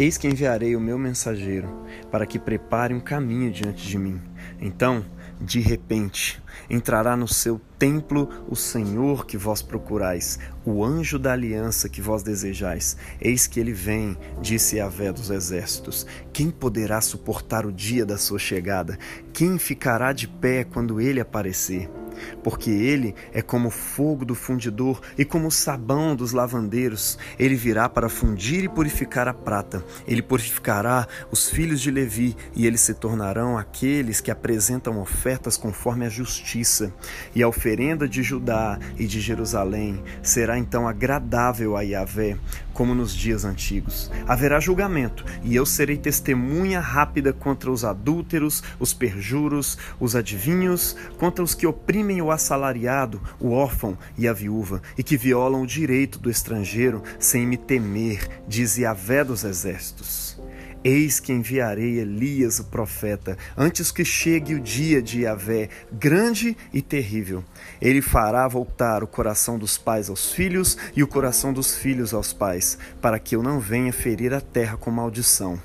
Eis que enviarei o meu mensageiro, para que prepare um caminho diante de mim. Então, de repente, entrará no seu templo o Senhor que vós procurais, o anjo da aliança que vós desejais. Eis que ele vem, disse Yahvé dos exércitos. Quem poderá suportar o dia da sua chegada? Quem ficará de pé quando ele aparecer? Porque ele é como fogo do fundidor e como o sabão dos lavandeiros. Ele virá para fundir e purificar a prata. Ele purificará os filhos de Levi e eles se tornarão aqueles que apresentam ofertas conforme a justiça. E a oferenda de Judá e de Jerusalém será então agradável a Yahvé, como nos dias antigos. Haverá julgamento, e eu serei testemunha rápida contra os adúlteros, os perjuros, os adivinhos, contra os que oprimem o assalariado, o órfão e a viúva, e que violam o direito do estrangeiro sem me temer, diz Yahvé dos exércitos. Eis que enviarei Elias, o profeta, antes que chegue o dia de Yahvé, grande e terrível. Ele fará voltar o coração dos pais aos filhos e o coração dos filhos aos pais, para que eu não venha ferir a terra com maldição.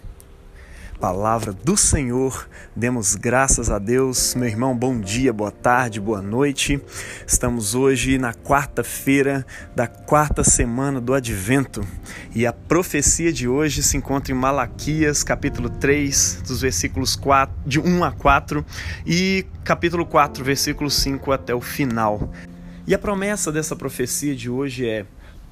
Palavra do Senhor, demos graças a Deus. Meu irmão, bom dia, boa tarde, boa noite. Estamos hoje na quarta-feira da quarta semana do Advento e a profecia de hoje se encontra em Malaquias, capítulo 3, dos versículos 4, de 1 a 4 e capítulo 4, versículo 5 até o final. E a promessa dessa profecia de hoje é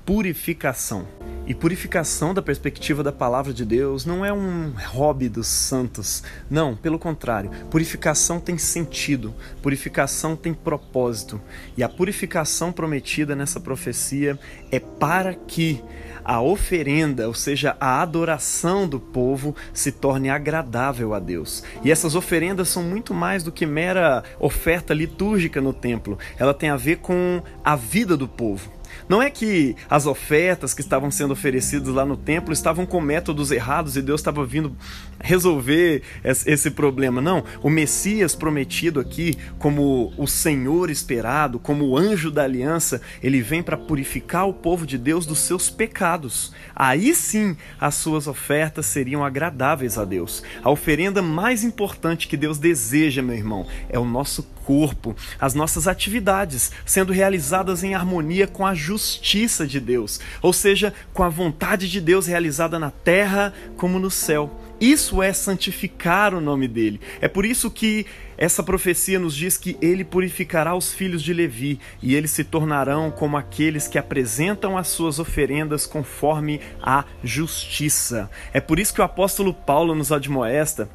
purificação. E purificação, da perspectiva da palavra de Deus, não é um hobby dos santos. Não, pelo contrário. Purificação tem sentido, purificação tem propósito. E a purificação prometida nessa profecia é para que a oferenda, ou seja, a adoração do povo, se torne agradável a Deus. E essas oferendas são muito mais do que mera oferta litúrgica no templo. Ela tem a ver com a vida do povo. Não é que as ofertas que estavam sendo oferecidas lá no templo estavam com métodos errados e Deus estava vindo resolver esse problema. Não. O Messias prometido aqui, como o Senhor esperado, como o anjo da aliança, ele vem para purificar o povo de Deus dos seus pecados. Aí sim as suas ofertas seriam agradáveis a Deus. A oferenda mais importante que Deus deseja, meu irmão, é o nosso corpo, as nossas atividades sendo realizadas em harmonia com a justiça de Deus, ou seja, com a vontade de Deus realizada na terra como no céu. Isso é santificar o nome dele. É por isso que essa profecia nos diz que ele purificará os filhos de Levi e eles se tornarão como aqueles que apresentam as suas oferendas conforme a justiça. É por isso que o apóstolo Paulo nos admoesta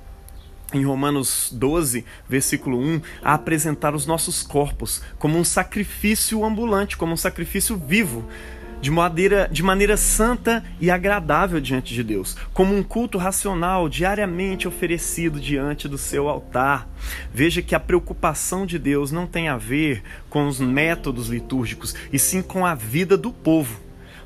em Romanos 12, versículo 1, a apresentar os nossos corpos como um sacrifício ambulante, como um sacrifício vivo, de maneira, de maneira santa e agradável diante de Deus, como um culto racional diariamente oferecido diante do seu altar. Veja que a preocupação de Deus não tem a ver com os métodos litúrgicos, e sim com a vida do povo.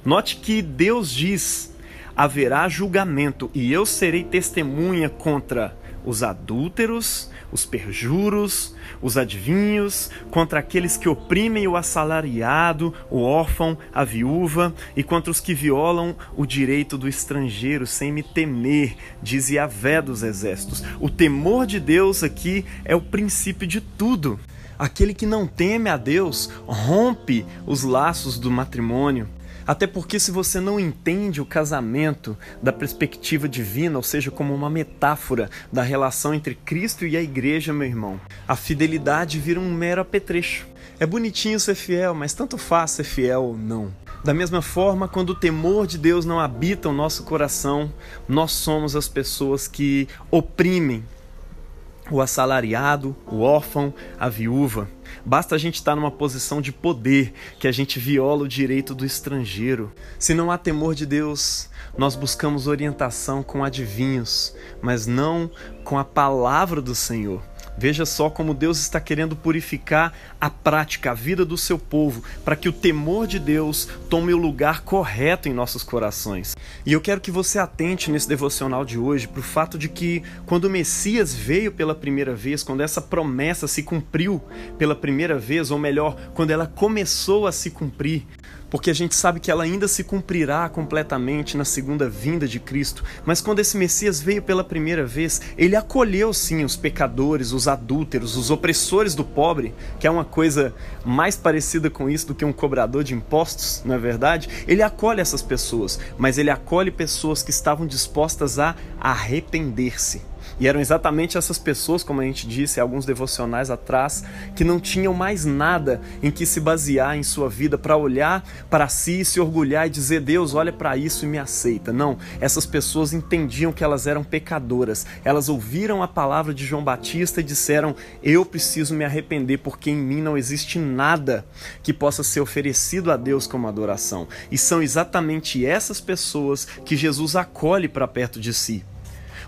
Note que Deus diz: haverá julgamento, e eu serei testemunha contra os adúlteros, os perjuros, os adivinhos, contra aqueles que oprimem o assalariado, o órfão, a viúva, e contra os que violam o direito do estrangeiro, sem me temer, diz Yahvé dos exércitos. O temor de Deus aqui é o princípio de tudo. Aquele que não teme a Deus rompe os laços do matrimônio, até porque, se você não entende o casamento da perspectiva divina, ou seja, como uma metáfora da relação entre Cristo e a igreja, meu irmão, a fidelidade vira um mero apetrecho. É bonitinho ser fiel, mas tanto faz ser fiel ou não. Da mesma forma, quando o temor de Deus não habita o nosso coração, nós somos as pessoas que oprimem o assalariado, o órfão, a viúva. Basta a gente estar numa posição de poder que a gente viola o direito do estrangeiro. Se não há temor de Deus, nós buscamos orientação com adivinhos, mas não com a palavra do Senhor. Veja só como Deus está querendo purificar a prática, a vida do seu povo, para que o temor de Deus tome o lugar correto em nossos corações. E eu quero que você atente nesse devocional de hoje para o fato de que, quando o Messias veio pela primeira vez, quando essa promessa se cumpriu pela primeira vez, ou melhor, quando ela começou a se cumprir, porque a gente sabe que ela ainda se cumprirá completamente na segunda vinda de Cristo. Mas quando esse Messias veio pela primeira vez, ele acolheu sim os pecadores, os adúlteros, os opressores do pobre, que é uma coisa mais parecida com isso do que um cobrador de impostos, não é verdade? Ele acolhe essas pessoas, mas ele acolhe pessoas que estavam dispostas a arrepender-se. E eram exatamente essas pessoas, como a gente disse alguns devocionais atrás, que não tinham mais nada em que se basear em sua vida para olhar para si, se orgulhar e dizer: Deus, olha para isso e me aceita. Não, essas pessoas entendiam que elas eram pecadoras. Elas ouviram a palavra de João Batista e disseram: Eu preciso me arrepender porque em mim não existe nada que possa ser oferecido a Deus como adoração. E são exatamente essas pessoas que Jesus acolhe para perto de si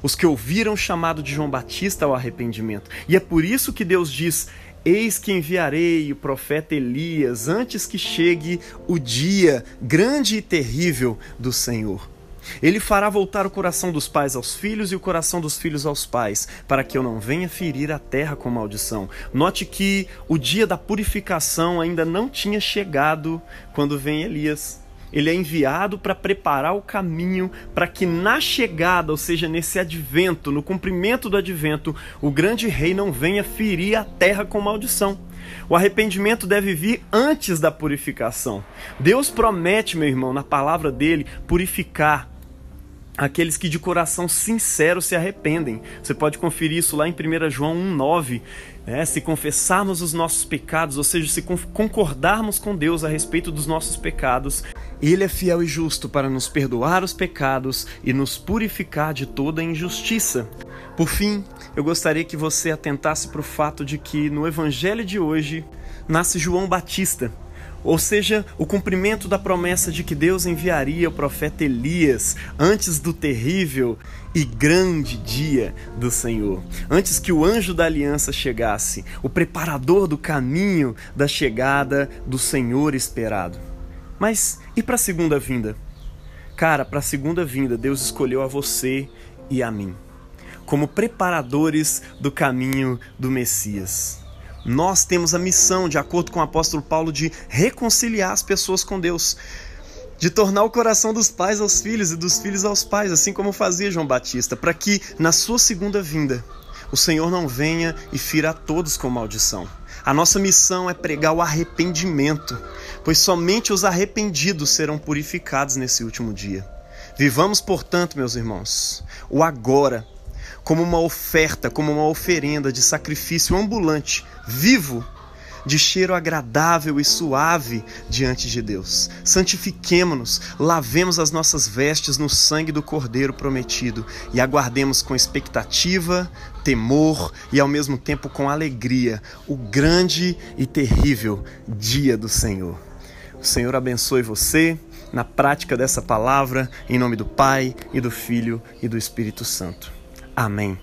os que ouviram o chamado de João Batista ao arrependimento. E é por isso que Deus diz: Eis que enviarei o profeta Elias antes que chegue o dia grande e terrível do Senhor. Ele fará voltar o coração dos pais aos filhos e o coração dos filhos aos pais, para que eu não venha ferir a terra com maldição. Note que o dia da purificação ainda não tinha chegado quando vem Elias ele é enviado para preparar o caminho para que na chegada, ou seja, nesse advento, no cumprimento do advento, o grande rei não venha ferir a terra com maldição. O arrependimento deve vir antes da purificação. Deus promete, meu irmão, na palavra dele, purificar aqueles que de coração sincero se arrependem. Você pode conferir isso lá em 1 João 1,9. Né? Se confessarmos os nossos pecados, ou seja, se concordarmos com Deus a respeito dos nossos pecados, Ele é fiel e justo para nos perdoar os pecados e nos purificar de toda injustiça. Por fim, eu gostaria que você atentasse para o fato de que no Evangelho de hoje nasce João Batista ou seja, o cumprimento da promessa de que Deus enviaria o profeta Elias antes do terrível e grande dia do Senhor, antes que o anjo da aliança chegasse, o preparador do caminho da chegada do Senhor esperado. Mas e para a segunda vinda? Cara, para a segunda vinda, Deus escolheu a você e a mim como preparadores do caminho do Messias. Nós temos a missão, de acordo com o apóstolo Paulo, de reconciliar as pessoas com Deus, de tornar o coração dos pais aos filhos e dos filhos aos pais, assim como fazia João Batista, para que na sua segunda vinda o Senhor não venha e fira a todos com maldição. A nossa missão é pregar o arrependimento, pois somente os arrependidos serão purificados nesse último dia. Vivamos, portanto, meus irmãos, o agora como uma oferta, como uma oferenda de sacrifício ambulante, vivo, de cheiro agradável e suave diante de Deus. Santifiquemo-nos, lavemos as nossas vestes no sangue do Cordeiro prometido e aguardemos com expectativa, temor e ao mesmo tempo com alegria o grande e terrível dia do Senhor. O Senhor abençoe você na prática dessa palavra, em nome do Pai e do Filho e do Espírito Santo. Amém.